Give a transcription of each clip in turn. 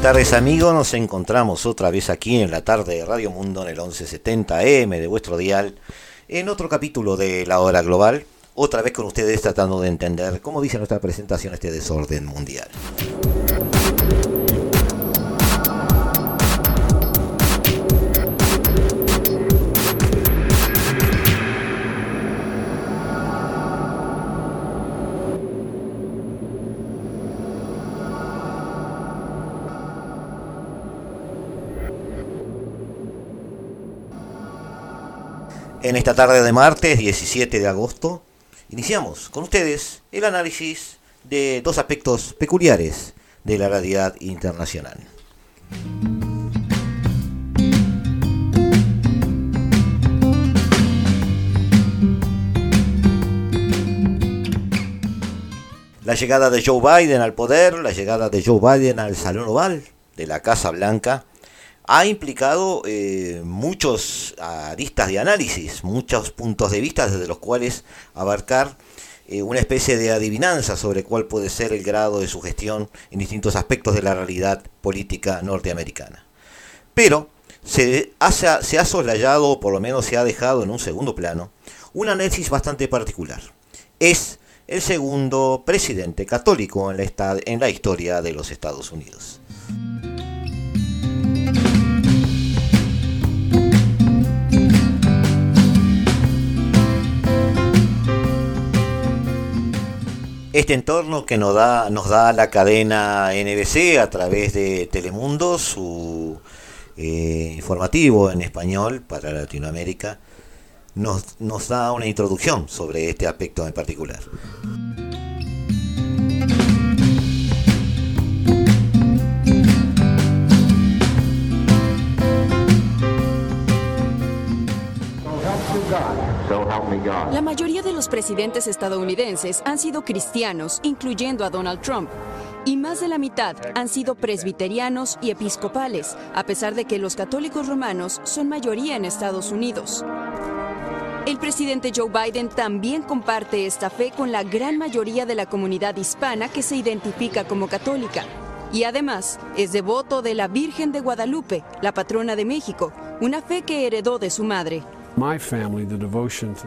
Buenas tardes amigos, nos encontramos otra vez aquí en la tarde de Radio Mundo en el 1170M de vuestro dial, en otro capítulo de La Hora Global, otra vez con ustedes tratando de entender, como dice nuestra presentación, este desorden mundial. En esta tarde de martes 17 de agosto, iniciamos con ustedes el análisis de dos aspectos peculiares de la realidad internacional. La llegada de Joe Biden al poder, la llegada de Joe Biden al Salón Oval de la Casa Blanca, ha implicado eh, muchos aristas de análisis, muchos puntos de vista desde los cuales abarcar eh, una especie de adivinanza sobre cuál puede ser el grado de su gestión en distintos aspectos de la realidad política norteamericana. Pero se ha, se ha soslayado, o por lo menos se ha dejado en un segundo plano, un análisis bastante particular. Es el segundo presidente católico en la historia de los Estados Unidos. Este entorno que nos da, nos da la cadena NBC a través de Telemundo, su eh, informativo en español para Latinoamérica, nos, nos da una introducción sobre este aspecto en particular. La mayoría de los presidentes estadounidenses han sido cristianos, incluyendo a Donald Trump. Y más de la mitad han sido presbiterianos y episcopales, a pesar de que los católicos romanos son mayoría en Estados Unidos. El presidente Joe Biden también comparte esta fe con la gran mayoría de la comunidad hispana que se identifica como católica. Y además es devoto de la Virgen de Guadalupe, la patrona de México, una fe que heredó de su madre.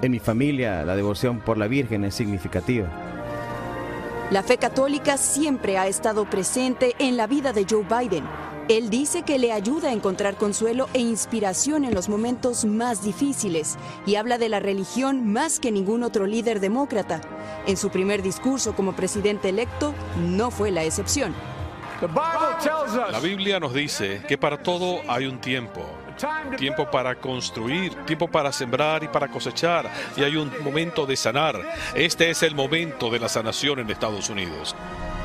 En mi familia, la devoción por la Virgen es significativa. La fe católica siempre ha estado presente en la vida de Joe Biden. Él dice que le ayuda a encontrar consuelo e inspiración en los momentos más difíciles y habla de la religión más que ningún otro líder demócrata. En su primer discurso como presidente electo, no fue la excepción. La Biblia nos dice que para todo hay un tiempo tiempo para construir, tiempo para sembrar y para cosechar, y hay un momento de sanar. Este es el momento de la sanación en Estados Unidos.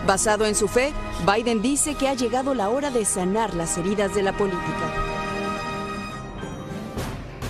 Basado en su fe, Biden dice que ha llegado la hora de sanar las heridas de la política.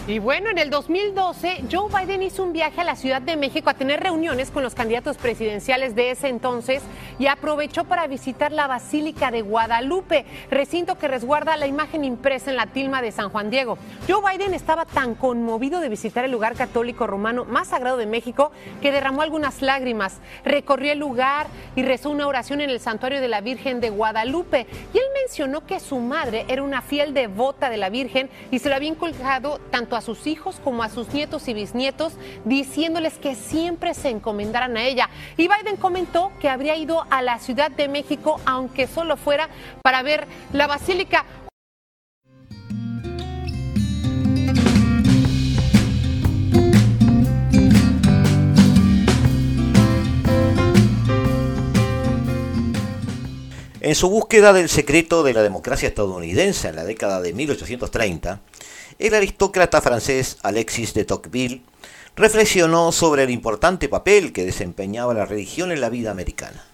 Y bueno, en el 2012, Joe Biden hizo un viaje a la Ciudad de México a tener reuniones con los candidatos presidenciales de ese entonces y aprovechó para visitar la Basílica de Guadalupe, recinto que resguarda la imagen impresa en la tilma de San Juan Diego. Joe Biden estaba tan conmovido de visitar el lugar católico romano más sagrado de México que derramó algunas lágrimas. Recorrió el lugar y rezó una oración en el santuario de la Virgen de Guadalupe. Y él mencionó que su madre era una fiel devota de la Virgen y se lo había inculcado tanto a sus hijos como a sus nietos y bisnietos, diciéndoles que siempre se encomendaran a ella. Y Biden comentó que habría ido a la Ciudad de México, aunque solo fuera para ver la basílica. En su búsqueda del secreto de la democracia estadounidense en la década de 1830, el aristócrata francés Alexis de Tocqueville reflexionó sobre el importante papel que desempeñaba la religión en la vida americana.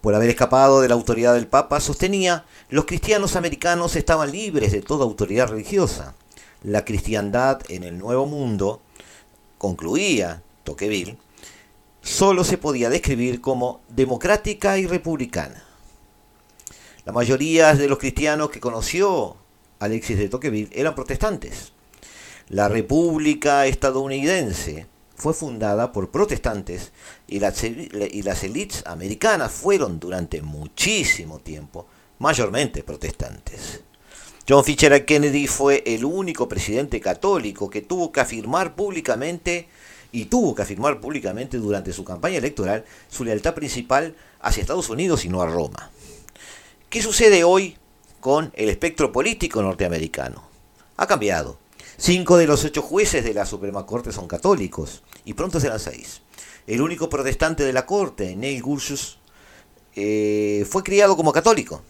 Por haber escapado de la autoridad del Papa, sostenía, los cristianos americanos estaban libres de toda autoridad religiosa. La cristiandad en el Nuevo Mundo, concluía Tocqueville, solo se podía describir como democrática y republicana. La mayoría de los cristianos que conoció Alexis de Tocqueville eran protestantes. La República estadounidense fue fundada por protestantes y las, élites americanas fueron durante muchísimo tiempo mayormente protestantes. John Fitzgerald Kennedy fue el único presidente católico que tuvo que afirmar públicamente y tuvo que afirmar públicamente durante su campaña electoral su lealtad principal hacia Estados Unidos y no a Roma. ¿Qué sucede hoy con el espectro político norteamericano? Ha cambiado. Cinco de los ocho jueces de la Suprema Corte son católicos y pronto serán seis. El único protestante de la Corte, Neil Gorsuch, eh, fue criado como católico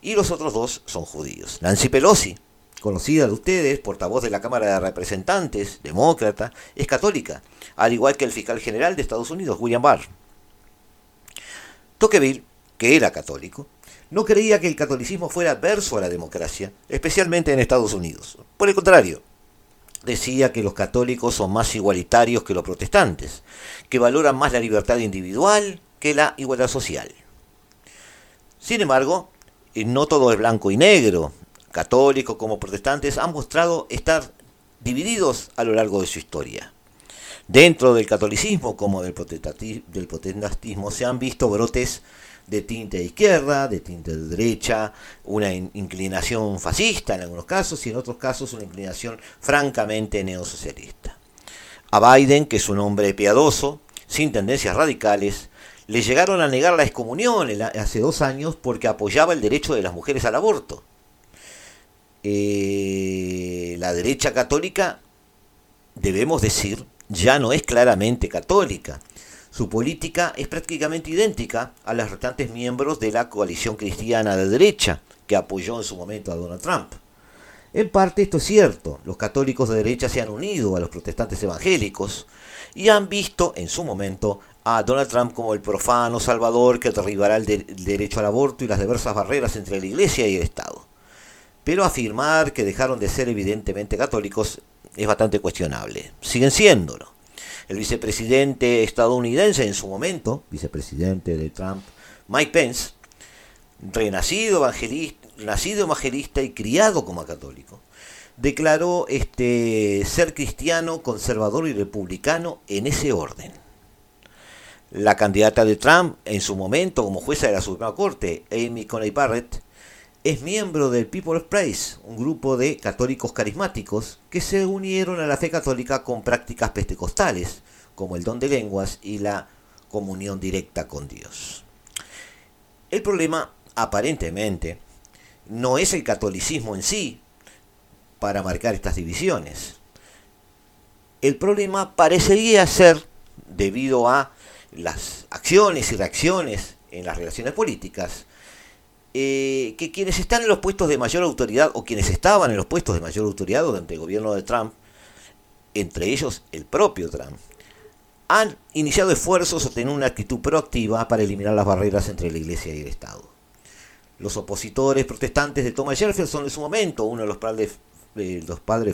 y los otros dos son judíos. Nancy Pelosi, conocida de ustedes, portavoz de la Cámara de Representantes, demócrata, es católica, al igual que el fiscal general de Estados Unidos, William Barr. Tocqueville, que era católico, no creía que el catolicismo fuera adverso a la democracia, especialmente en Estados Unidos. Por el contrario, decía que los católicos son más igualitarios que los protestantes, que valoran más la libertad individual que la igualdad social. Sin embargo, no todo es blanco y negro. Católicos como protestantes han mostrado estar divididos a lo largo de su historia. Dentro del catolicismo como del protestantismo se han visto brotes de tinte de izquierda, de tinte de derecha, una inclinación fascista en algunos casos y en otros casos una inclinación francamente neosocialista. A Biden, que es un hombre piadoso, sin tendencias radicales, le llegaron a negar la excomunión hace dos años porque apoyaba el derecho de las mujeres al aborto. Eh, la derecha católica, debemos decir, ya no es claramente católica. Su política es prácticamente idéntica a las restantes miembros de la coalición cristiana de derecha que apoyó en su momento a Donald Trump. En parte esto es cierto, los católicos de derecha se han unido a los protestantes evangélicos y han visto en su momento a Donald Trump como el profano salvador que derribará el, derecho al aborto y las diversas barreras entre la Iglesia y el Estado. Pero afirmar que dejaron de ser evidentemente católicos es bastante cuestionable. Siguen siéndolo. El vicepresidente estadounidense en su momento, vicepresidente de Trump, Mike Pence, renacido evangelista, nacido evangelista y criado como católico, declaró este, ser cristiano, conservador y republicano en ese orden. La candidata de Trump en su momento como jueza de la Suprema Corte, Amy Coney Barrett, es miembro del People's Praise, un grupo de católicos carismáticos que se unieron a la fe católica con prácticas pentecostales, como el don de lenguas y la comunión directa con Dios. El problema, aparentemente, no es el catolicismo en sí para marcar estas divisiones. El problema parecería ser debido a las acciones y reacciones en las relaciones políticas, eh, que quienes están en los puestos de mayor autoridad o quienes estaban en los puestos de mayor autoridad durante el gobierno de Trump, entre ellos el propio Trump, han iniciado esfuerzos o tienen una actitud proactiva para eliminar las barreras entre la Iglesia y el Estado. Los opositores protestantes de Thomas Jefferson en su momento, uno de los padres,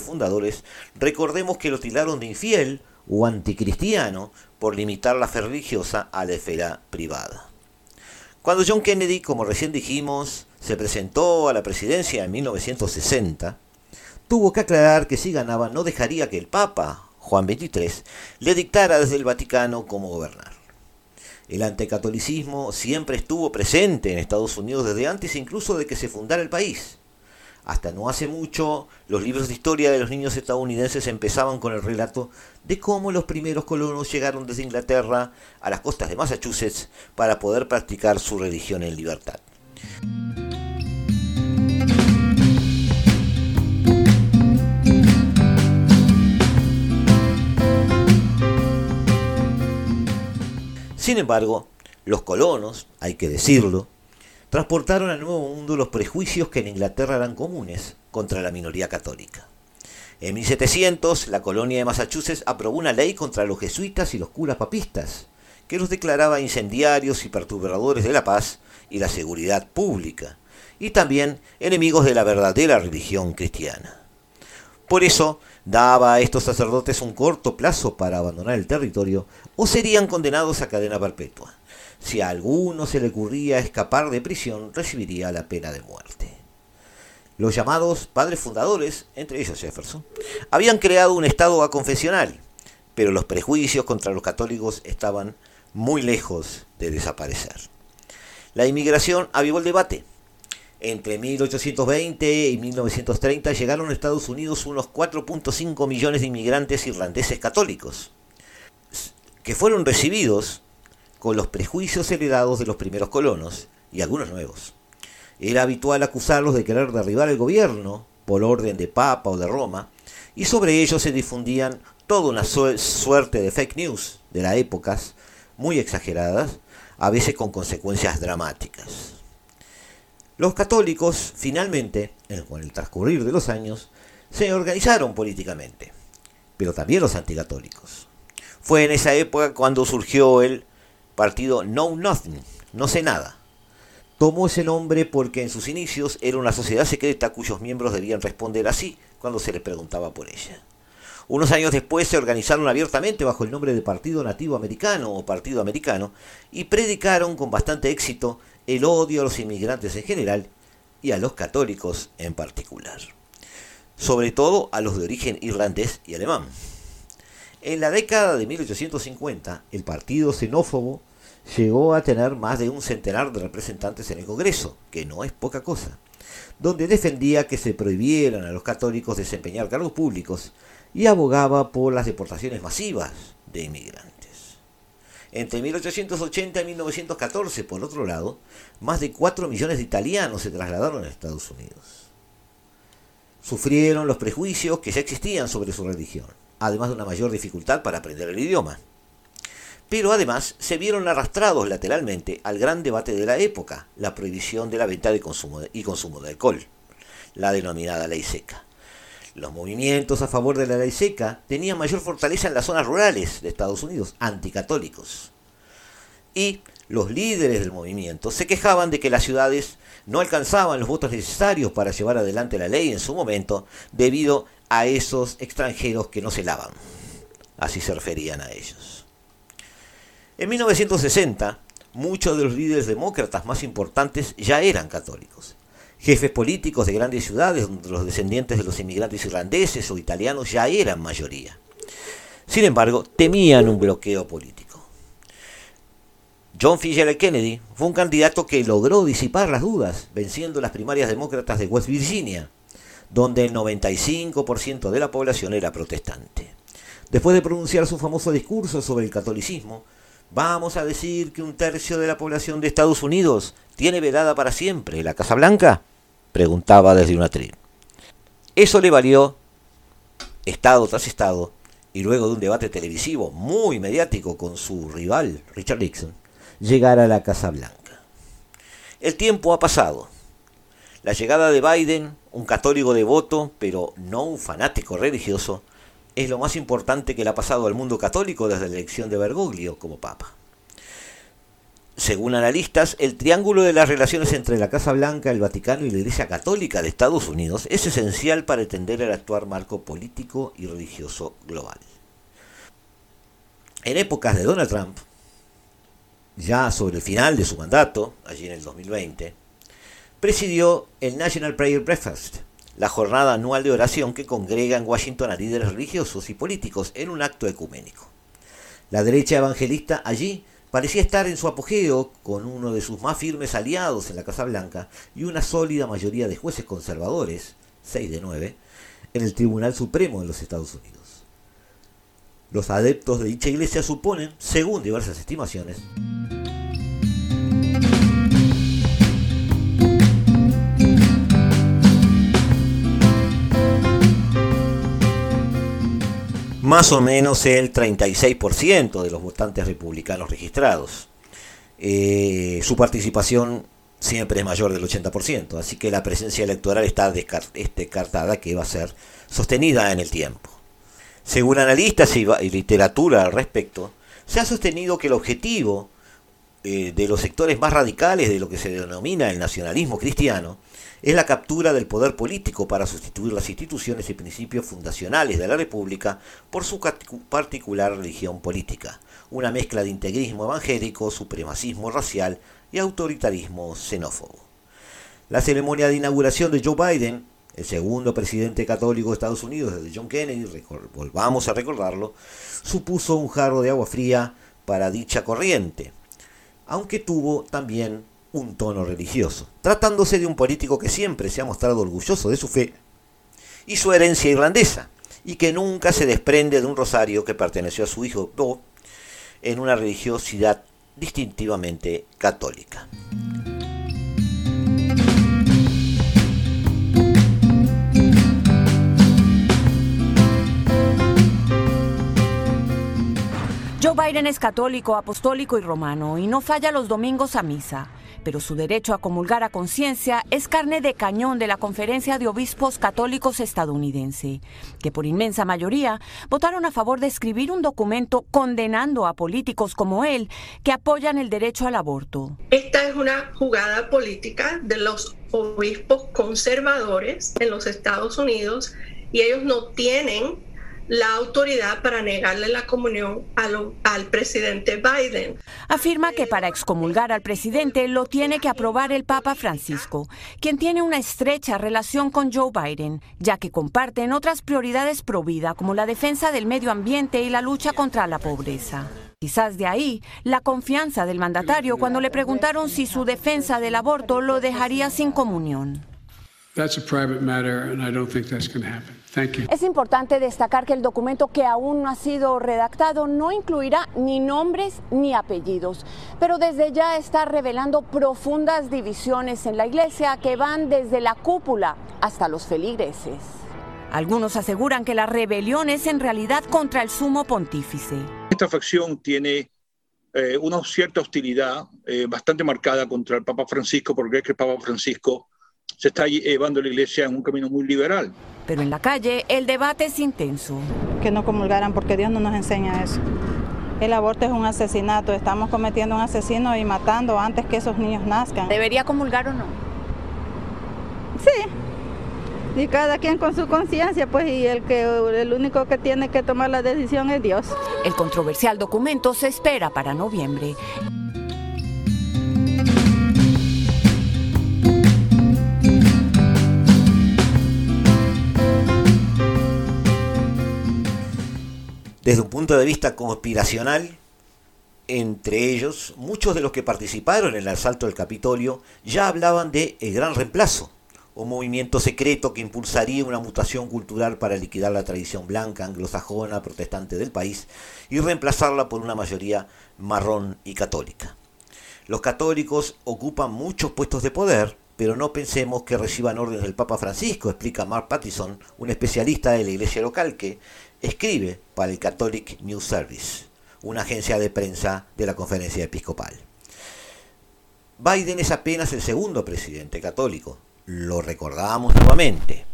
fundadores, recordemos que lo tiraron de infiel o anticristiano por limitar la fe religiosa a la esfera privada. Cuando John Kennedy, como recién dijimos, se presentó a la presidencia en 1960, tuvo que aclarar que si ganaba no dejaría que el Papa, Juan XXIII, le dictara desde el Vaticano cómo gobernar. El anticatolicismo siempre estuvo presente en Estados Unidos desde antes incluso de que se fundara el país. Hasta no hace mucho, los libros de historia de los niños estadounidenses empezaban con el relato de cómo los primeros colonos llegaron desde Inglaterra a las costas de Massachusetts para poder practicar su religión en libertad. Sin embargo, los colonos, hay que decirlo, transportaron al Nuevo Mundo los prejuicios que en Inglaterra eran comunes contra la minoría católica. En 1700, la colonia de Massachusetts aprobó una ley contra los jesuitas y los curas papistas, que los declaraba incendiarios y perturbadores de la paz y la seguridad pública, y también enemigos de la verdadera religión cristiana. Por eso, daba a estos sacerdotes un corto plazo para abandonar el territorio o serían condenados a cadena perpetua. Si a alguno se le ocurría escapar de prisión, recibiría la pena de muerte. Los llamados padres fundadores, entre ellos Jefferson, habían creado un estado aconfesional, pero los prejuicios contra los católicos estaban muy lejos de desaparecer. La inmigración avivó el debate. Entre 1820 y 1930 llegaron a Estados Unidos unos 4.5 millones de inmigrantes irlandeses católicos, que fueron recibidos con los prejuicios heredados de los primeros colonos y algunos nuevos. Era habitual acusarlos de querer derribar el gobierno por orden de Papa o de Roma, y sobre ellos se difundían toda una suerte de fake news de las épocas, muy exageradas, a veces con consecuencias dramáticas. Los católicos, finalmente, con el transcurrir de los años, se organizaron políticamente, pero también los anticatólicos. Fue en esa época cuando surgió el partido Know Nothing, no sé nada. Tomó ese nombre porque en sus inicios era una sociedad secreta cuyos miembros debían responder así cuando se les preguntaba por ella. Unos años después se organizaron abiertamente bajo el nombre de Partido Nativo Americano o Partido Americano y predicaron con bastante éxito el odio a los inmigrantes en general y a los católicos en particular. Sobre todo a los de origen irlandés y alemán. En la década de 1850, el partido xenófobo llegó a tener más de un centenar de representantes en el Congreso, que no es poca cosa, donde defendía que se prohibieran a los católicos desempeñar cargos públicos y abogaba por las deportaciones masivas de inmigrantes. Entre 1880 y 1914, por otro lado, más de 4 millones de italianos se trasladaron a Estados Unidos. Sufrieron los prejuicios que ya existían sobre su religión, además de una mayor dificultad para aprender el idioma. Pero además se vieron arrastrados lateralmente al gran debate de la época, la prohibición de la venta de consumo y consumo de alcohol, la denominada ley seca. Los movimientos a favor de la ley seca tenían mayor fortaleza en las zonas rurales de Estados Unidos, anticatólicos. Y los líderes del movimiento se quejaban de que las ciudades no alcanzaban los votos necesarios para llevar adelante la ley en su momento debido a esos extranjeros que no se lavan. Así se referían a ellos. En 1960, muchos de los líderes demócratas más importantes ya eran católicos jefes políticos de grandes ciudades donde los descendientes de los inmigrantes irlandeses o italianos ya eran mayoría. Sin embargo, temían un bloqueo político. John F. Kennedy fue un candidato que logró disipar las dudas, venciendo las primarias demócratas de West Virginia, donde el 95% de la población era protestante. Después de pronunciar su famoso discurso sobre el catolicismo, vamos a decir que un tercio de la población de Estados Unidos tiene vedada para siempre la Casa Blanca preguntaba desde una tribuna. Eso le valió, estado tras estado, y luego de un debate televisivo muy mediático con su rival, Richard Nixon, llegar a la Casa Blanca. El tiempo ha pasado. La llegada de Biden, un católico devoto, pero no un fanático religioso, es lo más importante que le ha pasado al mundo católico desde la elección de Bergoglio como papa. Según analistas, el triángulo de las relaciones entre la Casa Blanca, el Vaticano y la Iglesia Católica de Estados Unidos es esencial para entender el actual marco político y religioso global. En épocas de Donald Trump, ya sobre el final de su mandato, allí en el 2020, presidió el National Prayer Breakfast, la jornada anual de oración que congrega en Washington a líderes religiosos y políticos en un acto ecuménico. La derecha evangelista allí parecía estar en su apogeo con uno de sus más firmes aliados en la Casa Blanca y una sólida mayoría de jueces conservadores, 6 de 9, en el Tribunal Supremo de los Estados Unidos. Los adeptos de dicha iglesia suponen, según diversas estimaciones, más o menos el 36% de los votantes republicanos registrados. Eh, su participación siempre es mayor del 80%, así que la presencia electoral está descartada que va a ser sostenida en el tiempo. Según analistas y, literatura al respecto, se ha sostenido que el objetivo eh, de los sectores más radicales de lo que se denomina el nacionalismo cristiano es la captura del poder político para sustituir las instituciones y principios fundacionales de la República por su particular religión política, una mezcla de integrismo evangélico, supremacismo racial y autoritarismo xenófobo. La ceremonia de inauguración de Joe Biden, el segundo presidente católico de Estados Unidos desde John Kennedy, volvamos a recordarlo, supuso un jarro de agua fría para dicha corriente, aunque tuvo también un tono religioso, tratándose de un político que siempre se ha mostrado orgulloso de su fe y su herencia irlandesa, y que nunca se desprende de un rosario que perteneció a su hijo Bob en una religiosidad distintivamente católica. Joe Biden es católico, apostólico y romano y no falla los domingos a misa pero su derecho a comulgar a conciencia es carne de cañón de la Conferencia de Obispos Católicos estadounidense, que por inmensa mayoría votaron a favor de escribir un documento condenando a políticos como él que apoyan el derecho al aborto. Esta es una jugada política de los obispos conservadores en los Estados Unidos y ellos no tienen la autoridad para negarle la comunión al, presidente Biden. Afirma que para excomulgar al presidente lo tiene que aprobar el Papa Francisco, quien tiene una estrecha relación con Joe Biden, ya que comparten otras prioridades pro vida como la defensa del medio ambiente y la lucha contra la pobreza. Quizás de ahí la confianza del mandatario cuando le preguntaron si su defensa del aborto lo dejaría sin comunión. Es importante destacar que el documento que aún no ha sido redactado no incluirá ni nombres ni apellidos, pero desde ya está revelando profundas divisiones en la iglesia que van desde la cúpula hasta los feligreses. Algunos aseguran que la rebelión es en realidad contra el sumo pontífice. Esta facción tiene eh, una cierta hostilidad eh, bastante marcada contra el Papa Francisco porque es que el Papa Francisco se está llevando la iglesia en un camino muy liberal. Pero en la calle el debate es intenso. Que no comulgaran porque Dios no nos enseña eso. El aborto es un asesinato, estamos cometiendo un asesino y matando antes que esos niños nazcan. ¿Debería comulgar o no? Sí. Y cada quien con su conciencia, pues, y el que el único que tiene que tomar la decisión es Dios. El controversial documento se espera para noviembre. Desde un punto de vista conspiracional, entre ellos, muchos de los que participaron en el asalto del Capitolio ya hablaban de el gran reemplazo, un movimiento secreto que impulsaría una mutación cultural para liquidar la tradición blanca, anglosajona, protestante del país y reemplazarla por una mayoría marrón y católica. Los católicos ocupan muchos puestos de poder, pero no pensemos que reciban órdenes del Papa Francisco, explica Mark Pattison, un especialista de la iglesia local que escribe para el Catholic News Service, una agencia de prensa de la conferencia episcopal. Biden es apenas el segundo presidente católico, lo recordamos nuevamente.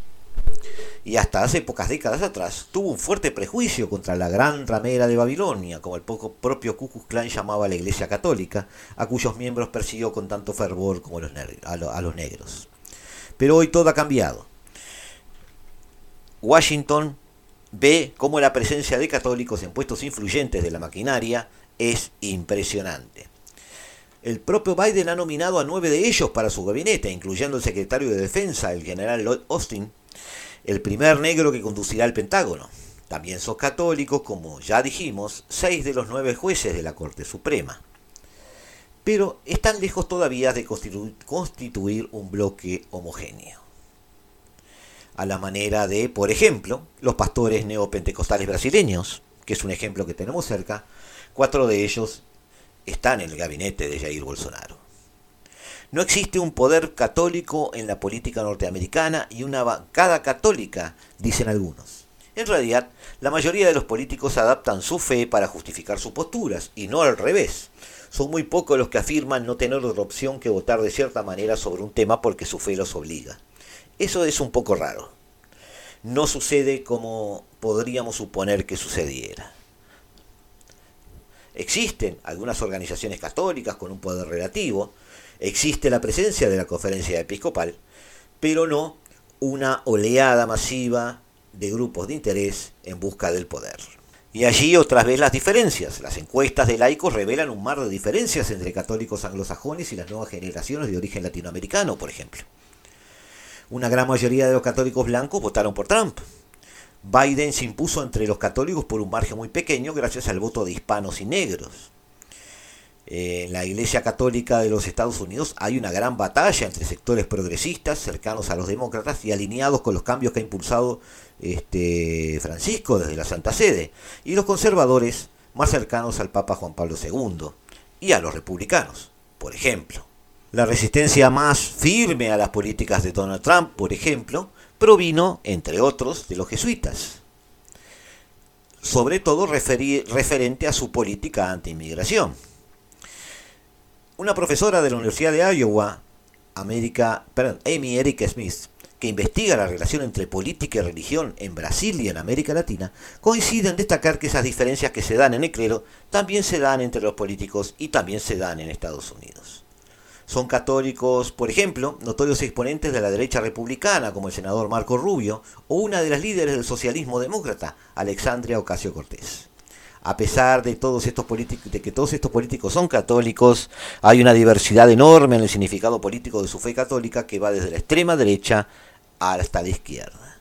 Y hasta hace pocas décadas atrás tuvo un fuerte prejuicio contra la gran ramera de Babilonia, como el poco propio Ku Klux Klan llamaba a la Iglesia Católica, a cuyos miembros persiguió con tanto fervor como a los negros. Pero hoy todo ha cambiado. Washington ve cómo la presencia de católicos en puestos influyentes de la maquinaria es impresionante. El propio Biden ha nominado a nueve de ellos para su gabinete, incluyendo el secretario de Defensa, el general Lloyd Austin, el primer negro que conducirá el Pentágono. También son católicos, como ya dijimos, seis de los nueve jueces de la Corte Suprema. Pero están lejos todavía de constituir un bloque homogéneo a la manera de, por ejemplo, los pastores neopentecostales brasileños, que es un ejemplo que tenemos cerca, cuatro de ellos están en el gabinete de Jair Bolsonaro. No existe un poder católico en la política norteamericana y una bancada católica, dicen algunos. En realidad, la mayoría de los políticos adaptan su fe para justificar sus posturas, y no al revés. Son muy pocos los que afirman no tener otra opción que votar de cierta manera sobre un tema porque su fe los obliga. Eso es un poco raro. No sucede como podríamos suponer que sucediera. Existen algunas organizaciones católicas con un poder relativo, existe la presencia de la conferencia episcopal, pero no una oleada masiva de grupos de interés en busca del poder. Y allí otras vez las diferencias. Las encuestas de laicos revelan un mar de diferencias entre católicos anglosajones y las nuevas generaciones de origen latinoamericano, por ejemplo una gran mayoría de los católicos blancos votaron por Trump. Biden se impuso entre los católicos por un margen muy pequeño gracias al voto de hispanos y negros. En la Iglesia Católica de los Estados Unidos hay una gran batalla entre sectores progresistas cercanos a los demócratas y alineados con los cambios que ha impulsado este, Francisco desde la Santa Sede, y los conservadores más cercanos al Papa Juan Pablo II y a los republicanos, por ejemplo. La resistencia más firme a las políticas de Donald Trump, por ejemplo, provino, entre otros, de los jesuitas, sobre todo referente a su política anti-inmigración. Una profesora de la Universidad de Iowa, Amy Eric Smith, que investiga la relación entre política y religión en Brasil y en América Latina, coincide en destacar que esas diferencias que se dan en el clero también se dan entre los políticos y también se dan en Estados Unidos. Son católicos, por ejemplo, notorios exponentes de la derecha republicana, como el senador Marco Rubio, o una de las líderes del socialismo demócrata, Alexandria Ocasio Cortés a pesar de de que todos estos políticos son católicos, hay una diversidad enorme en el significado político de su fe católica que va desde la extrema derecha hasta la izquierda.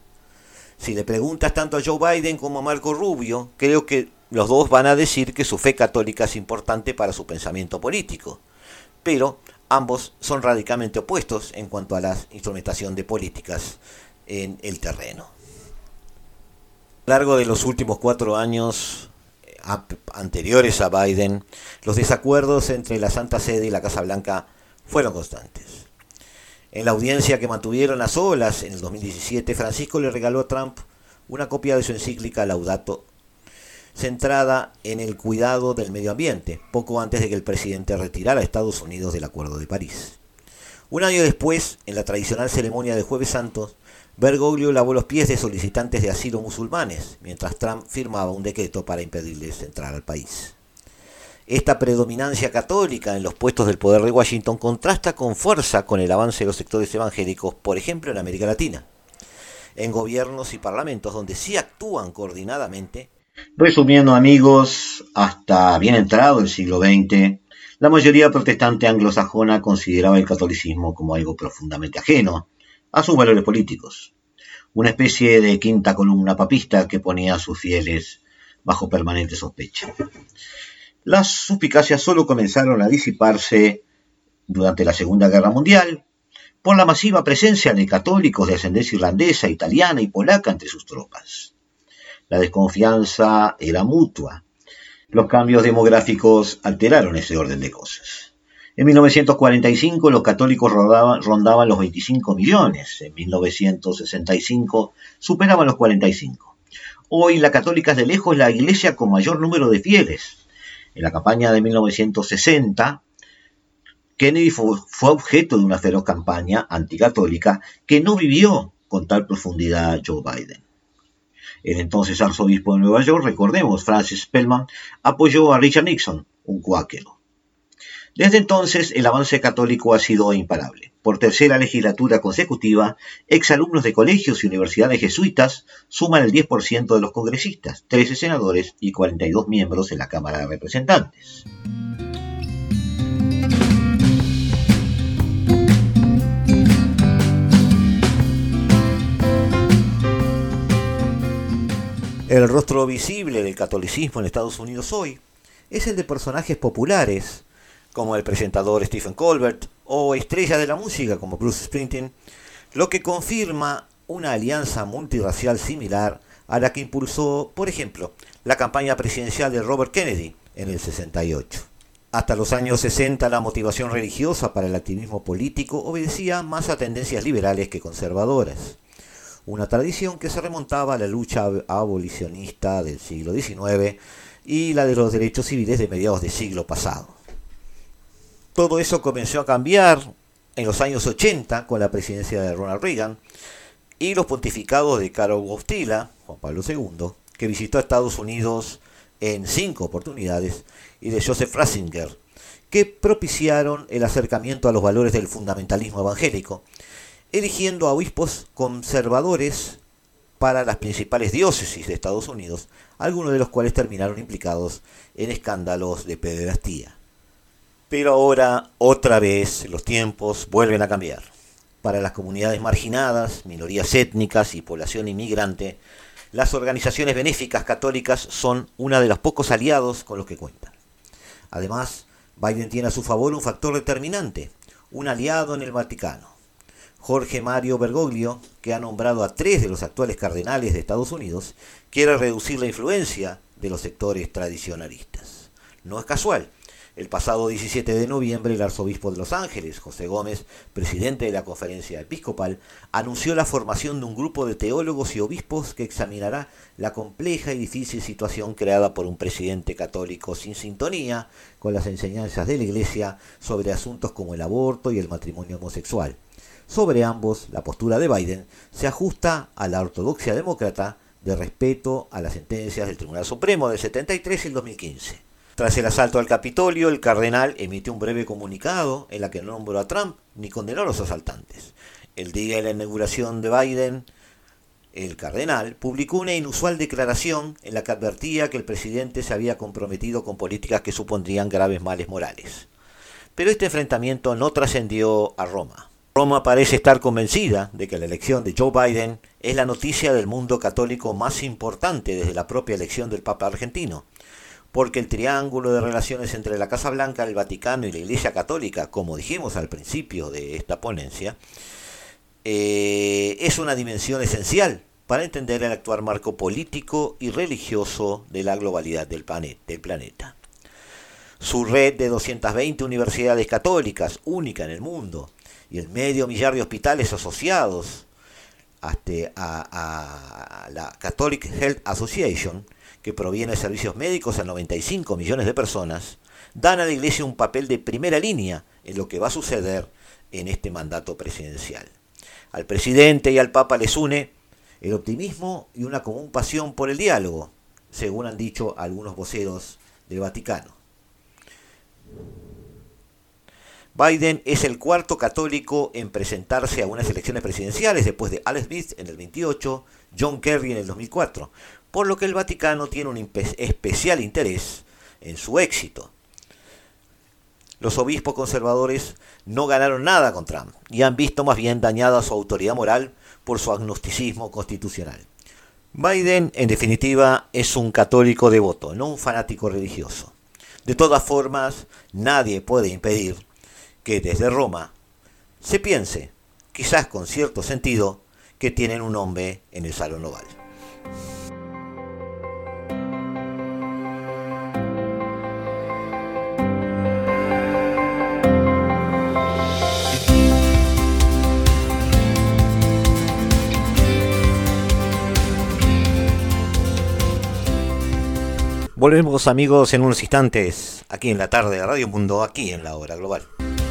Si le preguntas tanto a Joe Biden como a Marco Rubio, creo que los dos van a decir que su fe católica es importante para su pensamiento político. Pero ambos son radicalmente opuestos en cuanto a la instrumentación de políticas en el terreno. A lo largo de los últimos cuatro años, anteriores a Biden, los desacuerdos entre la Santa Sede y la Casa Blanca fueron constantes. En la audiencia que mantuvieron a solas en el 2017, Francisco le regaló a Trump una copia de su encíclica Laudato, centrada en el cuidado del medio ambiente, poco antes de que el presidente retirara a Estados Unidos del Acuerdo de París. Un año después, en la tradicional ceremonia de Jueves Santos, Bergoglio lavó los pies de solicitantes de asilo musulmanes, mientras Trump firmaba un decreto para impedirles entrar al país. Esta predominancia católica en los puestos del poder de Washington contrasta con fuerza con el avance de los sectores evangélicos, por ejemplo en América Latina, en gobiernos y parlamentos donde sí actúan coordinadamente. Resumiendo amigos, hasta bien entrado el siglo XX, la mayoría protestante anglosajona consideraba el catolicismo como algo profundamente ajeno a sus valores políticos, una especie de quinta columna papista que ponía a sus fieles bajo permanente sospecha. Las suspicacias solo comenzaron a disiparse durante la Segunda Guerra Mundial por la masiva presencia de católicos de ascendencia irlandesa, italiana y polaca entre sus tropas. La desconfianza era mutua. Los cambios demográficos alteraron ese orden de cosas. En 1945 los católicos rondaban los 25 millones, en 1965 superaban los 45. Hoy la católica es de lejos la iglesia con mayor número de fieles. En la campaña de 1960, Kennedy fue, objeto de una feroz campaña anticatólica que no vivió con tal profundidad Joe Biden. El entonces arzobispo de Nueva York, recordemos, Francis Spellman, apoyó a Richard Nixon, un cuáquero. Desde entonces, el avance católico ha sido imparable. Por tercera legislatura consecutiva, exalumnos de colegios y universidades jesuitas suman el 10% de los congresistas, 13 senadores y 42 miembros de la Cámara de Representantes. El rostro visible del catolicismo en Estados Unidos hoy es el de personajes populares como el presentador Stephen Colbert, o estrellas de la música como Bruce Springsteen, lo que confirma una alianza multirracial similar a la que impulsó, por ejemplo, la campaña presidencial de Robert Kennedy en el 68. Hasta los años 60 la motivación religiosa para el activismo político obedecía más a tendencias liberales que conservadoras, una tradición que se remontaba a la lucha abolicionista del siglo XIX y la de los derechos civiles de mediados del siglo pasado. Todo eso comenzó a cambiar en los años 80 con la presidencia de Ronald Reagan y los pontificados de Karol Wojtyla, Juan Pablo II, que visitó Estados Unidos en cinco oportunidades, y de Joseph Ratzinger, que propiciaron el acercamiento a los valores del fundamentalismo evangélico, eligiendo a obispos conservadores para las principales diócesis de Estados Unidos, algunos de los cuales terminaron implicados en escándalos de pederastía. Pero ahora, otra vez, los tiempos vuelven a cambiar. Para las comunidades marginadas, minorías étnicas y población inmigrante, las organizaciones benéficas católicas son una de los pocos aliados con los que cuentan. Además, Biden tiene a su favor un factor determinante, un aliado en el Vaticano. Jorge Mario Bergoglio, que ha nombrado a tres de los actuales cardenales de Estados Unidos, quiere reducir la influencia de los sectores tradicionalistas. No es casual. El pasado 17 de noviembre, el arzobispo de Los Ángeles, José Gómez, presidente de la conferencia episcopal, anunció la formación de un grupo de teólogos y obispos que examinará la compleja y difícil situación creada por un presidente católico sin sintonía con las enseñanzas de la Iglesia sobre asuntos como el aborto y el matrimonio homosexual. Sobre ambos, la postura de Biden se ajusta a la ortodoxia demócrata de respeto a las sentencias del Tribunal Supremo del 73 y el 2015. Tras el asalto al Capitolio, el cardenal emitió un breve comunicado en la que no nombró a Trump ni condenó a los asaltantes. El día de la inauguración de Biden, el cardenal publicó una inusual declaración en la que advertía que el presidente se había comprometido con políticas que supondrían graves males morales. Pero este enfrentamiento no trascendió a Roma. Roma parece estar convencida de que la elección de Joe Biden es la noticia del mundo católico más importante desde la propia elección del Papa argentino, porque el triángulo de relaciones entre la Casa Blanca, el Vaticano y la Iglesia Católica, como dijimos al principio de esta ponencia, eh, es una dimensión esencial para entender el actual marco político y religioso de la globalidad del, planeta. Su red de 220 universidades católicas, única en el mundo, y el medio millar de hospitales asociados hasta a, la Catholic Health Association, que proviene de servicios médicos a 95 millones de personas, dan a la Iglesia un papel de primera línea en lo que va a suceder en este mandato presidencial. Al presidente y al Papa les une el optimismo y una común pasión por el diálogo, según han dicho algunos voceros del Vaticano. Biden es el cuarto católico en presentarse a unas elecciones presidenciales después de Alex Smith en el 28, John Kerry en el 2004, por lo que el Vaticano tiene un especial interés en su éxito. Los obispos conservadores no ganaron nada con Trump y han visto más bien dañada su autoridad moral por su agnosticismo constitucional. Biden, en definitiva, es un católico devoto, no un fanático religioso. De todas formas, nadie puede impedir que desde Roma se piense, quizás con cierto sentido, que tienen un hombre en el Salón Oval. Volvemos amigos en unos instantes aquí en la tarde de Radio Mundo, aquí en la hora global.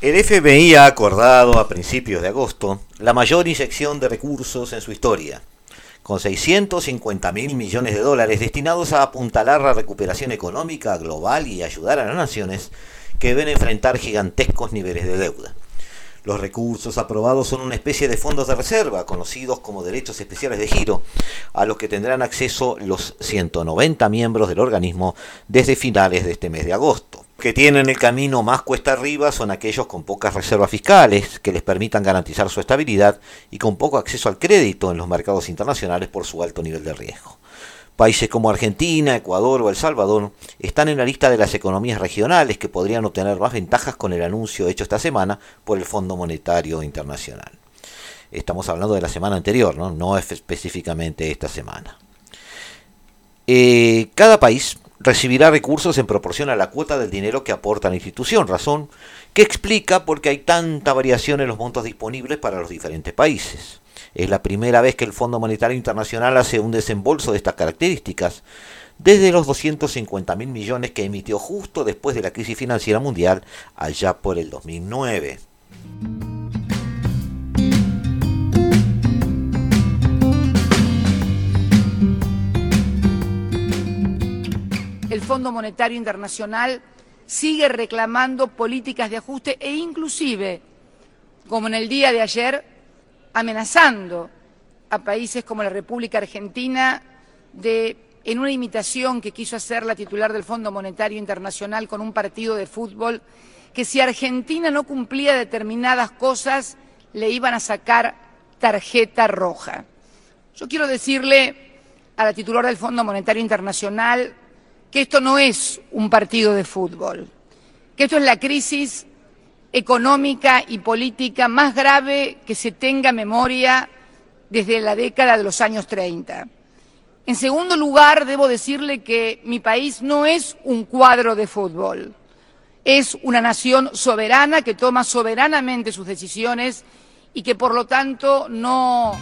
El FBI ha acordado a principios de agosto la mayor inyección de recursos en su historia, con 650 mil millones de dólares destinados a apuntalar la recuperación económica global y ayudar a las naciones que deben enfrentar gigantescos niveles de deuda. Los recursos aprobados son una especie de fondos de reserva, conocidos como derechos especiales de giro, a los que tendrán acceso los 190 miembros del organismo desde finales de este mes de agosto que tienen el camino más cuesta arriba son aquellos con pocas reservas fiscales que les permitan garantizar su estabilidad y con poco acceso al crédito en los mercados internacionales por su alto nivel de riesgo. Países como Argentina, Ecuador o El Salvador están en la lista de las economías regionales que podrían obtener más ventajas con el anuncio hecho esta semana por el Fondo Monetario Internacional. Estamos hablando de la semana anterior, no, específicamente esta semana. Eh, cada país recibirá recursos en proporción a la cuota del dinero que aporta la institución, razón que explica por qué hay tanta variación en los montos disponibles para los diferentes países. Es la primera vez que el Fondo Monetario Internacional hace un desembolso de estas características, desde los 250 mil millones que emitió justo después de la crisis financiera mundial allá por el 2009. Fondo Monetario Internacional sigue reclamando políticas de ajuste e inclusive, como en el día de ayer, amenazando a países como la República Argentina de en una imitación que quiso hacer la titular del Fondo Monetario Internacional con un partido de fútbol, que si Argentina no cumplía determinadas cosas, le iban a sacar tarjeta roja. Yo quiero decirle a la titular del Fondo Monetario Internacional que esto no es un partido de fútbol, que esto es la crisis económica y política más grave que se tenga memoria desde la década de los años 30. En segundo lugar, debo decirle que mi país no es un cuadro de fútbol. Es una nación soberana que toma soberanamente sus decisiones y que, por lo tanto, no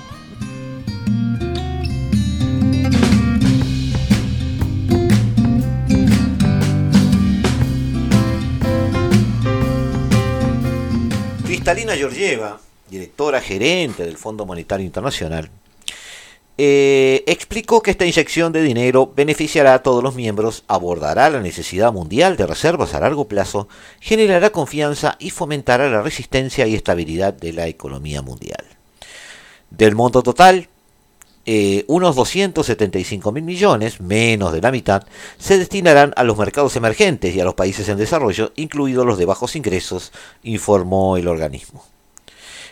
Cristalina Georgieva, directora gerente del Fondo Monetario Internacional, eh, explicó que esta inyección de dinero beneficiará a todos los miembros, abordará la necesidad mundial de reservas a largo plazo, generará confianza y fomentará la resistencia y estabilidad de la economía mundial. Del monto total, eh, unos 275 mil millones, menos de la mitad, se destinarán a los mercados emergentes y a los países en desarrollo, incluidos los de bajos ingresos, informó el organismo.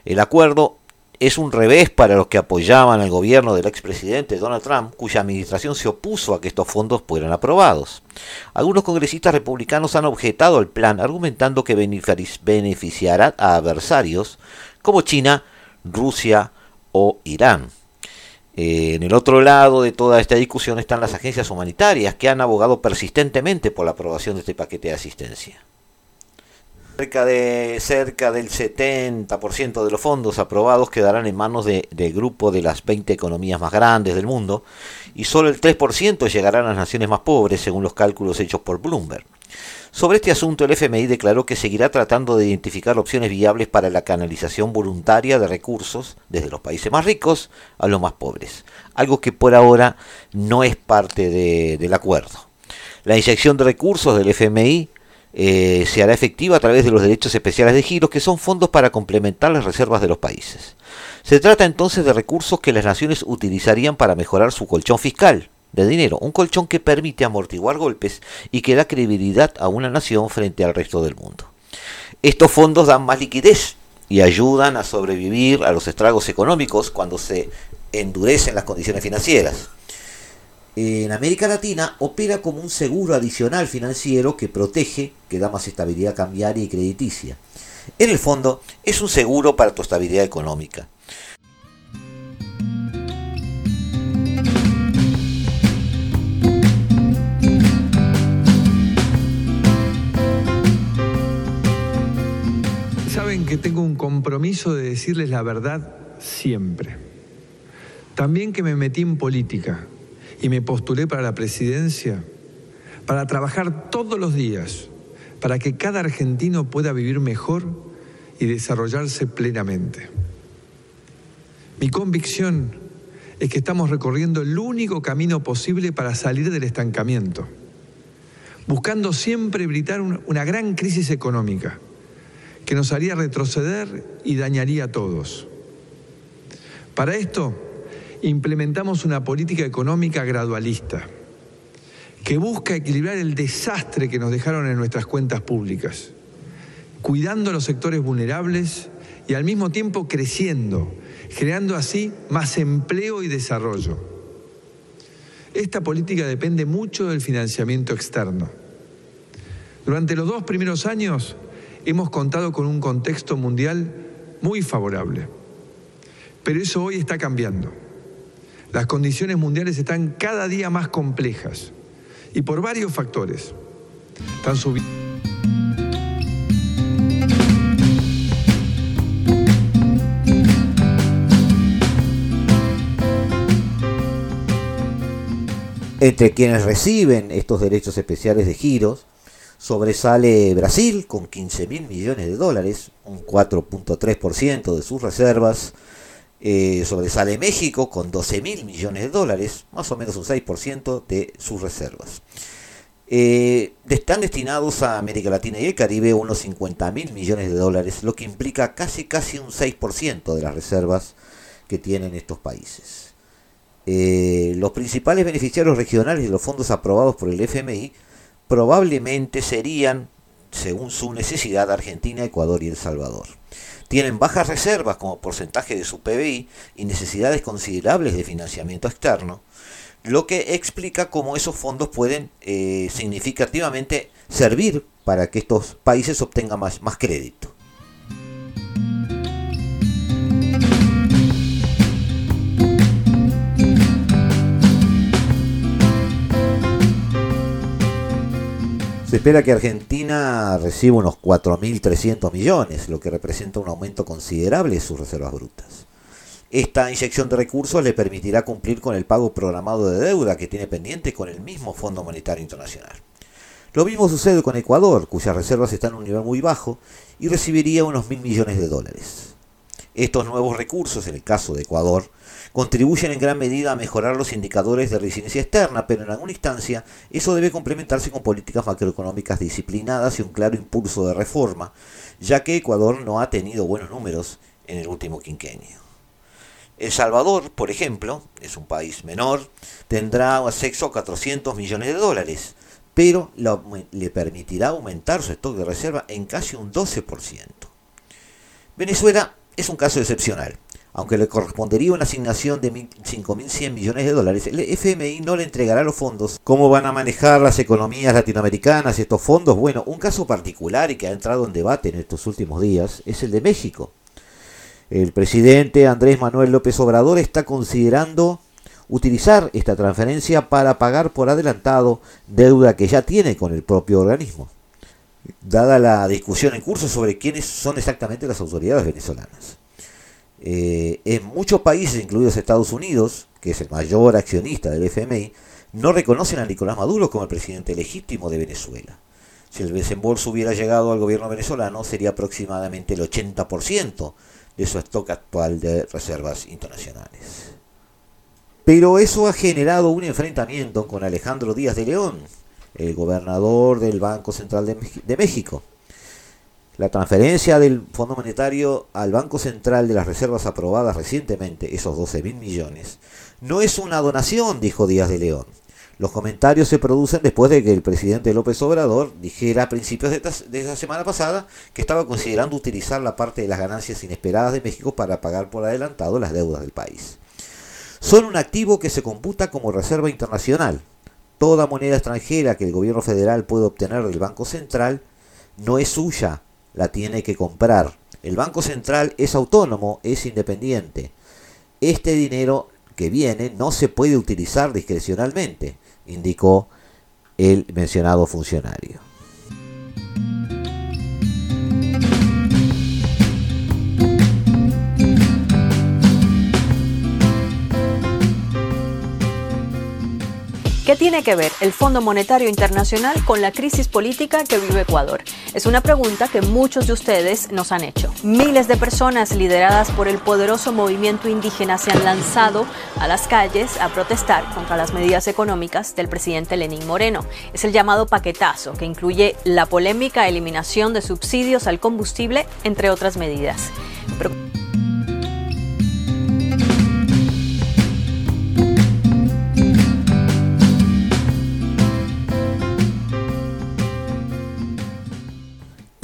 El acuerdo es un revés para los que apoyaban al gobierno del expresidente Donald Trump, cuya administración se opuso a que estos fondos fueran aprobados. Algunos congresistas republicanos han objetado el plan, argumentando que beneficiará a adversarios como China, Rusia o Irán. Eh, en el otro lado de toda esta discusión están las agencias humanitarias que han abogado persistentemente por la aprobación de este paquete de asistencia. Cerca, de, cerca del 70% de los fondos aprobados quedarán en manos del grupo de las 20 economías más grandes del mundo y solo el 3% llegarán a las naciones más pobres según los cálculos hechos por Bloomberg. Sobre este asunto, el FMI declaró que seguirá tratando de identificar opciones viables para la canalización voluntaria de recursos desde los países más ricos a los más pobres, algo que por ahora no es parte del acuerdo. La inyección de recursos del FMI eh, se hará efectiva a través de los derechos especiales de giro, que son fondos para complementar las reservas de los países. Se trata entonces de recursos que las naciones utilizarían para mejorar su colchón fiscal de dinero, un colchón que permite amortiguar golpes y que da credibilidad a una nación frente al resto del mundo. Estos fondos dan más liquidez y ayudan a sobrevivir a los estragos económicos cuando se endurecen las condiciones financieras en América Latina opera como un seguro adicional financiero que protege, que da más estabilidad cambiaria y crediticia. En el fondo, es un seguro para tu estabilidad económica. Saben que tengo un compromiso de decirles la verdad siempre. También que me metí en política y me postulé para la presidencia para trabajar todos los días para que cada argentino pueda vivir mejor y desarrollarse plenamente. Mi convicción es que estamos recorriendo el único camino posible para salir del estancamiento, buscando siempre evitar una gran crisis económica que nos haría retroceder y dañaría a todos. Para esto, implementamos una política económica gradualista que busca equilibrar el desastre que nos dejaron en nuestras cuentas públicas, cuidando a los sectores vulnerables y al mismo tiempo creciendo, creando así más empleo y desarrollo. Esta política depende mucho del financiamiento externo. Durante los dos primeros años hemos contado con un contexto mundial muy favorable, pero eso hoy está cambiando. Las condiciones mundiales están cada día más complejas y por varios factores. Están subiendo. Entre quienes reciben estos derechos especiales de giros Sobresale Brasil con 15 mil millones de dólares, un 4.3% de sus reservas. Eh, sobresale México con 12 mil millones de dólares, más o menos un 6% de sus reservas. Eh, están destinados a América Latina y el Caribe unos 50 mil millones de dólares, lo que implica casi casi un 6% de las reservas que tienen estos países. Eh, los principales beneficiarios regionales de los fondos aprobados por el FMI probablemente serían, según su necesidad, Argentina, Ecuador y El Salvador. Tienen bajas reservas como porcentaje de su PBI y necesidades considerables de financiamiento externo, lo que explica cómo esos fondos pueden eh, significativamente servir para que estos países obtengan más, más crédito. Se espera que Argentina reciba unos 4.300 millones, lo que representa un aumento considerable de sus reservas brutas. Esta inyección de recursos le permitirá cumplir con el pago programado de deuda que tiene pendiente con el mismo Fondo Monetario Internacional. Lo mismo sucede con Ecuador, cuyas reservas están en un nivel muy bajo y recibiría unos mil millones de dólares. Estos nuevos recursos, en el caso de Ecuador, contribuyen en gran medida a mejorar los indicadores de resiliencia externa, pero en alguna instancia eso debe complementarse con políticas macroeconómicas disciplinadas y un claro impulso de reforma, ya que Ecuador no ha tenido buenos números en el último quinquenio. El Salvador, por ejemplo, es un país menor, tendrá acceso a 400 millones de dólares, pero le permitirá aumentar su stock de reserva en casi un 12%. Venezuela es un caso excepcional. Aunque le correspondería una asignación de 5.100 millones de dólares, el FMI no le entregará los fondos. ¿Cómo van a manejar las economías latinoamericanas estos fondos? Bueno, un caso particular y que ha entrado en debate en estos últimos días es el de México. El presidente Andrés Manuel López Obrador está considerando utilizar esta transferencia para pagar por adelantado deuda que ya tiene con el propio organismo, dada la discusión en curso sobre quiénes son exactamente las autoridades venezolanas. Eh, en muchos países, incluidos Estados Unidos, que es el mayor accionista del FMI, no reconocen a Nicolás Maduro como el presidente legítimo de Venezuela. Si el desembolso hubiera llegado al gobierno venezolano, sería aproximadamente el 80% de su stock actual de reservas internacionales. Pero eso ha generado un enfrentamiento con Alejandro Díaz de León, el gobernador del Banco Central de, México. La transferencia del Fondo Monetario al Banco Central de las reservas aprobadas recientemente, esos 12 mil millones, no es una donación, dijo Díaz de León. Los comentarios se producen después de que el presidente López Obrador dijera a principios de esta, semana pasada que estaba considerando utilizar la parte de las ganancias inesperadas de México para pagar por adelantado las deudas del país. Son un activo que se computa como reserva internacional. Toda moneda extranjera que el gobierno federal puede obtener del Banco Central no es suya, la tiene que comprar. El Banco Central es autónomo, es independiente. Este dinero que viene no se puede utilizar discrecionalmente indicó el mencionado funcionario. ¿Qué tiene que ver el Fondo Monetario Internacional con la crisis política que vive Ecuador? Es una pregunta que muchos de ustedes nos han hecho. Miles de personas lideradas por el poderoso movimiento indígena se han lanzado a las calles a protestar contra las medidas económicas del presidente Lenín Moreno. Es el llamado paquetazo, que incluye la polémica eliminación de subsidios al combustible, entre otras medidas.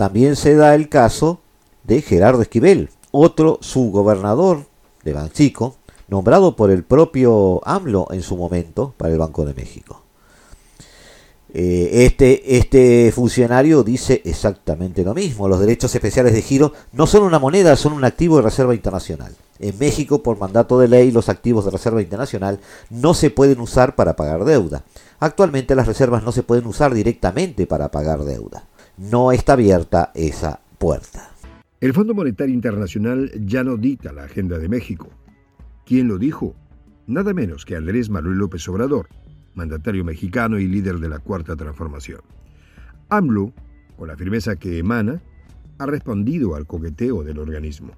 También se da el caso de Gerardo Esquivel, otro subgobernador de Banchico, nombrado por el propio AMLO en su momento para el Banco de México. Eh, este, este funcionario dice exactamente lo mismo. Los derechos especiales de giro no son una moneda, son un activo de reserva internacional. En México, por mandato de ley, los activos de reserva internacional no se pueden usar para pagar deuda. Actualmente las reservas no se pueden usar directamente para pagar deuda no está abierta esa puerta. El Fondo Monetario Internacional ya no dicta la agenda de México. ¿Quién lo dijo? Nada menos que Andrés Manuel López Obrador, mandatario mexicano y líder de la Cuarta Transformación. AMLO, con la firmeza que emana, ha respondido al coqueteo del organismo.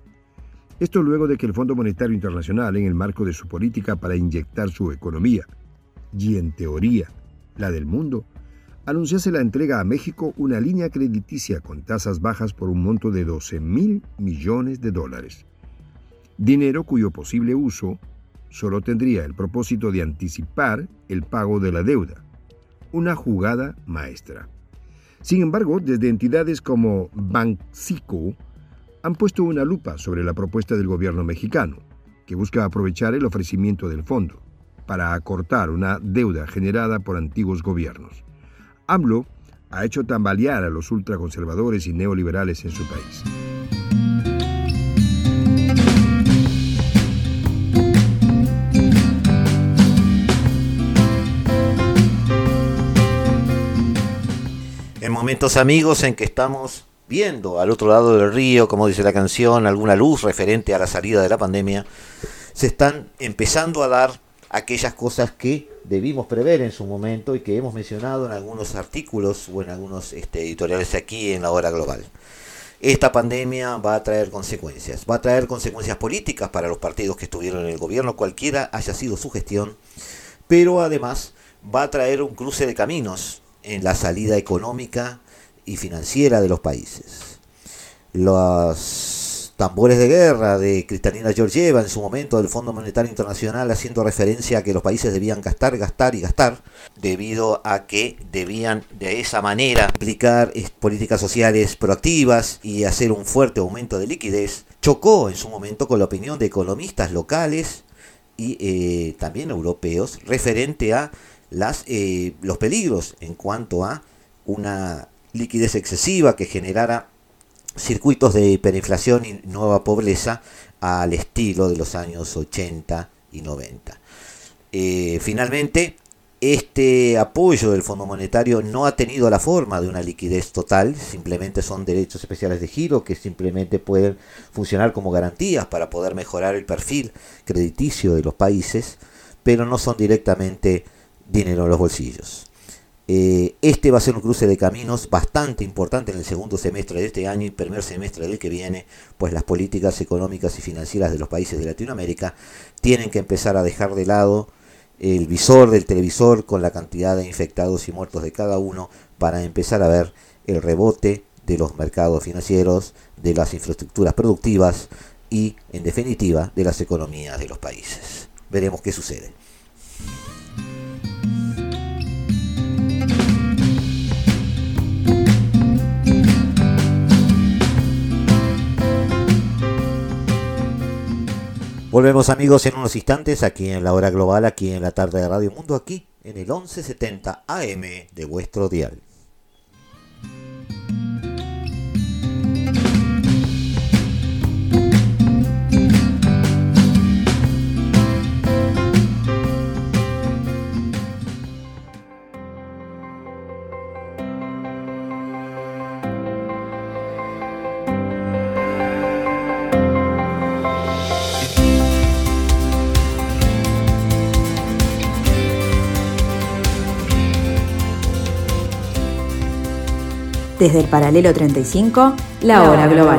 Esto luego de que el Fondo Monetario Internacional, en el marco de su política para inyectar su economía, y en teoría la del mundo, anunciase la entrega a México una línea crediticia con tasas bajas por un monto de 12 mil millones de dólares. Dinero cuyo posible uso solo tendría el propósito de anticipar el pago de la deuda. Una jugada maestra. Sin embargo, desde entidades como Banxico han puesto una lupa sobre la propuesta del gobierno mexicano, que busca aprovechar el ofrecimiento del fondo para acortar una deuda generada por antiguos gobiernos. AMLO ha hecho tambalear a los ultraconservadores y neoliberales en su país. En momentos amigos en que estamos viendo al otro lado del río, como dice la canción, alguna luz referente a la salida de la pandemia, se están empezando a dar aquellas cosas que debimos prever en su momento y que hemos mencionado en algunos artículos o en algunos este, editoriales aquí en la hora global. Esta pandemia va a traer consecuencias, va a traer consecuencias políticas para los partidos que estuvieron en el gobierno, cualquiera haya sido su gestión, pero además va a traer un cruce de caminos en la salida económica y financiera de los países. Los tambores de guerra de Cristalina Georgieva en su momento del Fondo Monetario Internacional haciendo referencia a que los países debían gastar, gastar y gastar debido a que debían de esa manera aplicar políticas sociales proactivas y hacer un fuerte aumento de liquidez, chocó en su momento con la opinión de economistas locales y eh, también europeos referente a las, eh, los peligros en cuanto a una liquidez excesiva que generara circuitos de hiperinflación y nueva pobreza al estilo de los años 80 y 90. Eh, finalmente, este apoyo del Fondo Monetario no ha tenido la forma de una liquidez total, simplemente son derechos especiales de giro que simplemente pueden funcionar como garantías para poder mejorar el perfil crediticio de los países, pero no son directamente dinero en los bolsillos. Eh, este va a ser un cruce de caminos bastante importante en el segundo semestre de este año y primer semestre del que viene, pues las políticas económicas y financieras de los países de Latinoamérica tienen que empezar a dejar de lado el visor del televisor con la cantidad de infectados y muertos de cada uno para empezar a ver el rebote de los mercados financieros, de las infraestructuras productivas y, en definitiva, de las economías de los países. Veremos qué sucede. Volvemos amigos en unos instantes aquí en la hora global, aquí en la tarde de Radio Mundo, aquí en el 1170 AM de vuestro dial. Desde el paralelo 35, la hora global.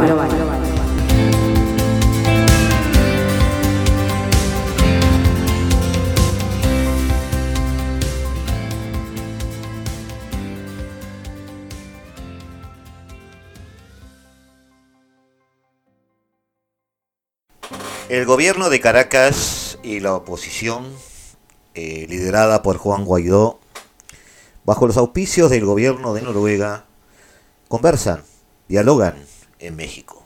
El gobierno de Caracas y la oposición, eh, liderada por Juan Guaidó, bajo los auspicios del gobierno de Noruega, conversan, dialogan en México.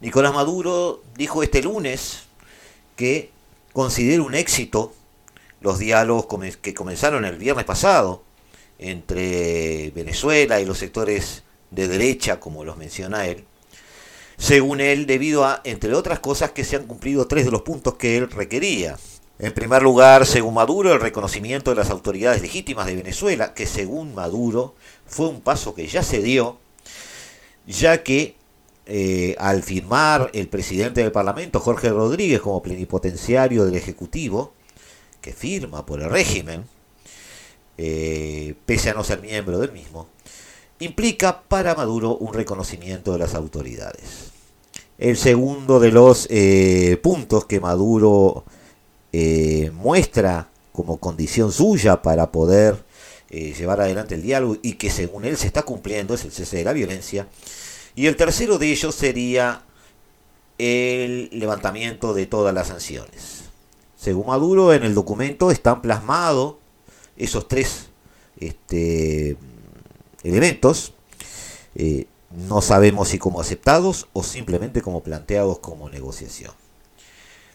Nicolás Maduro dijo este lunes que considera un éxito los diálogos que comenzaron el viernes pasado entre Venezuela y los sectores de derecha, como los menciona él, según él, debido a, entre otras cosas, que se han cumplido tres de los puntos que él requería. En primer lugar, según Maduro, el reconocimiento de las autoridades legítimas de Venezuela, que según Maduro fue un paso que ya se dio, ya que eh, al firmar el presidente del Parlamento, Jorge Rodríguez, como plenipotenciario del Ejecutivo, que firma por el régimen, eh, pese a no ser miembro del mismo, implica para Maduro un reconocimiento de las autoridades. El segundo de los eh, puntos que Maduro eh, muestra como condición suya para poder eh, llevar adelante el diálogo y que según él se está cumpliendo es el cese de la violencia. Y el tercero de ellos sería el levantamiento de todas las sanciones. Según Maduro, en el documento están plasmados esos tres este, elementos. Eh, no sabemos si como aceptados o simplemente como planteados como negociación.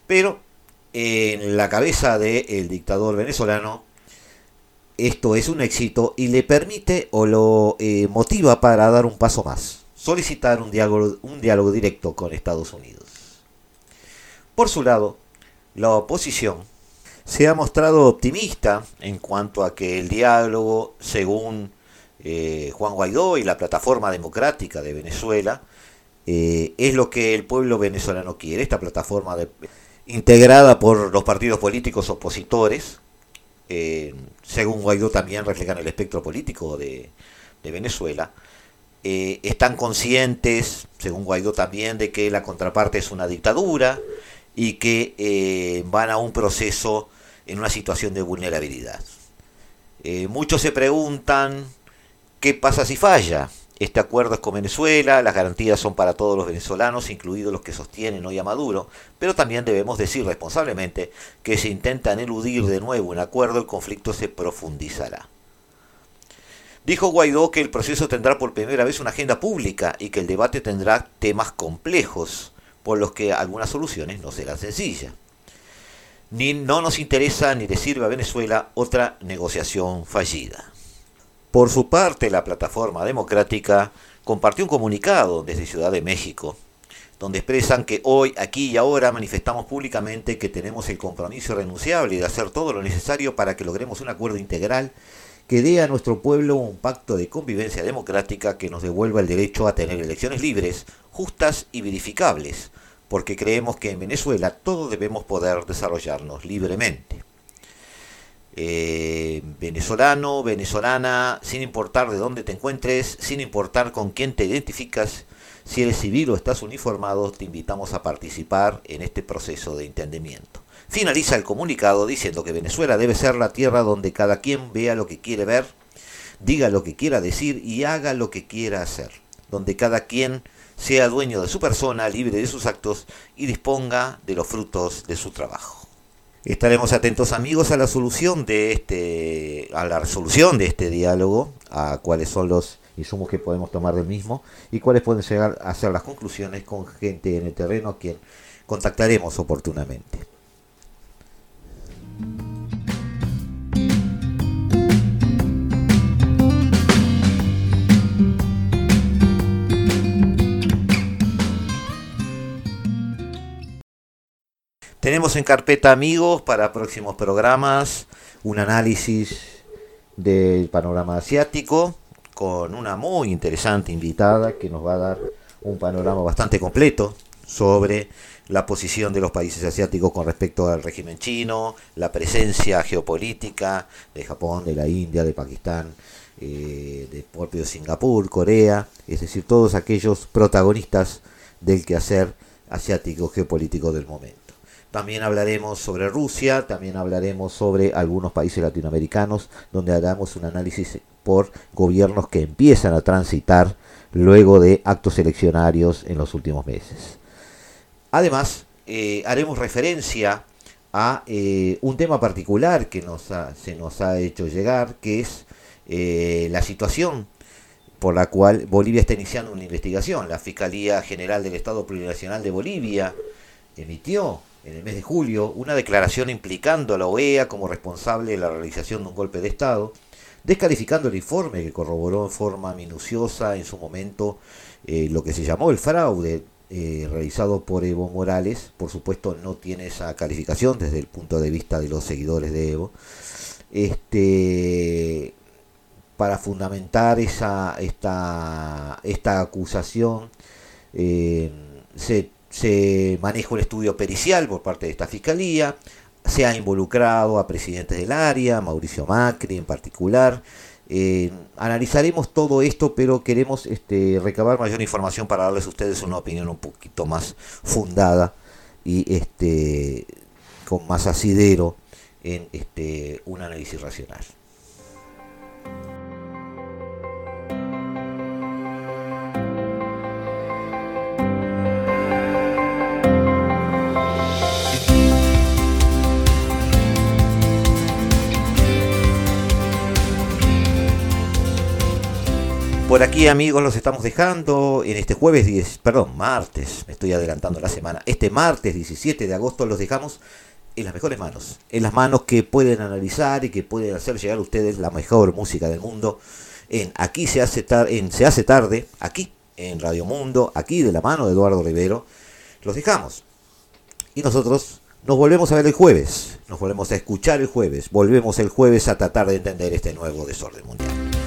Pero en la cabeza del dictador venezolano esto es un éxito y le permite o lo eh, motiva para dar un paso más, solicitar un diálogo, un diálogo directo con Estados Unidos. Por su lado, la oposición se ha mostrado optimista en cuanto a que el diálogo, según eh, Juan Guaidó y la plataforma democrática de Venezuela, eh, es lo que el pueblo venezolano quiere, esta plataforma integrada por los partidos políticos opositores, eh, según Guaidó también reflejan el espectro político de, Venezuela, eh, están conscientes, según Guaidó también, de que la contraparte es una dictadura y que eh, van a un proceso en una situación de vulnerabilidad. muchos se preguntan qué pasa si falla. Este acuerdo es con Venezuela, las garantías son para todos los venezolanos, incluidos los que sostienen hoy a Maduro, pero también debemos decir responsablemente que si intentan eludir de nuevo un acuerdo, el conflicto se profundizará. Dijo Guaidó que el proceso tendrá por primera vez una agenda pública y que el debate tendrá temas complejos, por los que algunas soluciones no serán sencillas. Ni no nos interesa ni le sirve a Venezuela otra negociación fallida. Por su parte, la plataforma democrática compartió un comunicado desde Ciudad de México, donde expresan que hoy, aquí y ahora manifestamos públicamente que tenemos el compromiso irrenunciable de hacer todo lo necesario para que logremos un acuerdo integral que dé a nuestro pueblo un pacto de convivencia democrática que nos devuelva el derecho a tener elecciones libres, justas y verificables, porque creemos que en Venezuela todos debemos poder desarrollarnos libremente. Eh, venezolano, venezolana, sin importar de dónde te encuentres, sin importar con quién te identificas, si eres civil o estás uniformado, te invitamos a participar en este proceso de entendimiento. Finaliza el comunicado diciendo que Venezuela debe ser la tierra donde cada quien vea lo que quiere ver, diga lo que quiera decir y haga lo que quiera hacer, donde cada quien sea dueño de su persona, libre de sus actos y disponga de los frutos de su trabajo. Estaremos atentos amigos a la solución de este, a la resolución de este diálogo, a cuáles son los insumos que podemos tomar del mismo y cuáles pueden llegar a ser las conclusiones con gente en el terreno a quien contactaremos oportunamente. Tenemos en carpeta amigos para próximos programas un análisis del panorama asiático con una muy interesante invitada que nos va a dar un panorama bastante completo sobre la posición de los países asiáticos con respecto al régimen chino, la presencia geopolítica de Japón, de la India, de Pakistán, eh, de propio Singapur, Corea, es decir, todos aquellos protagonistas del quehacer asiático geopolítico del momento. También hablaremos sobre Rusia, también hablaremos sobre algunos países latinoamericanos, donde haremos un análisis por gobiernos que empiezan a transitar luego de actos eleccionarios en los últimos meses. Además, eh, haremos referencia a eh, un tema particular que nos se nos ha hecho llegar, que es eh, la situación por la cual Bolivia está iniciando una investigación. La Fiscalía General del Estado Plurinacional de Bolivia emitió en el mes de julio una declaración implicando a la OEA como responsable de la realización de un golpe de Estado, descalificando el informe que corroboró en forma minuciosa en su momento eh, lo que se llamó el fraude eh, realizado por Evo Morales. Por supuesto no tiene esa calificación desde el punto de vista de los seguidores de Evo. Este, para fundamentar esa, esta, esta acusación, eh, se se maneja un estudio pericial por parte de esta fiscalía, se ha involucrado a presidentes del área, Mauricio Macri en particular, Eh, analizaremos todo esto, pero queremos este, recabar mayor información para darles a ustedes una opinión un poquito más fundada y este, con más asidero en este, un análisis racional. Por aquí amigos los estamos dejando en este jueves 10, perdón, martes, me estoy adelantando la semana. Este martes 17 de agosto los dejamos en las mejores manos, en las manos que pueden analizar y que pueden hacer llegar a ustedes la mejor música del mundo. En aquí se hace, en se hace tarde, aquí en Radio Mundo, aquí de la mano de Eduardo Rivero. Los dejamos. Y nosotros nos volvemos a ver el jueves, nos volvemos a escuchar el jueves, volvemos el jueves a tratar de entender este nuevo desorden mundial.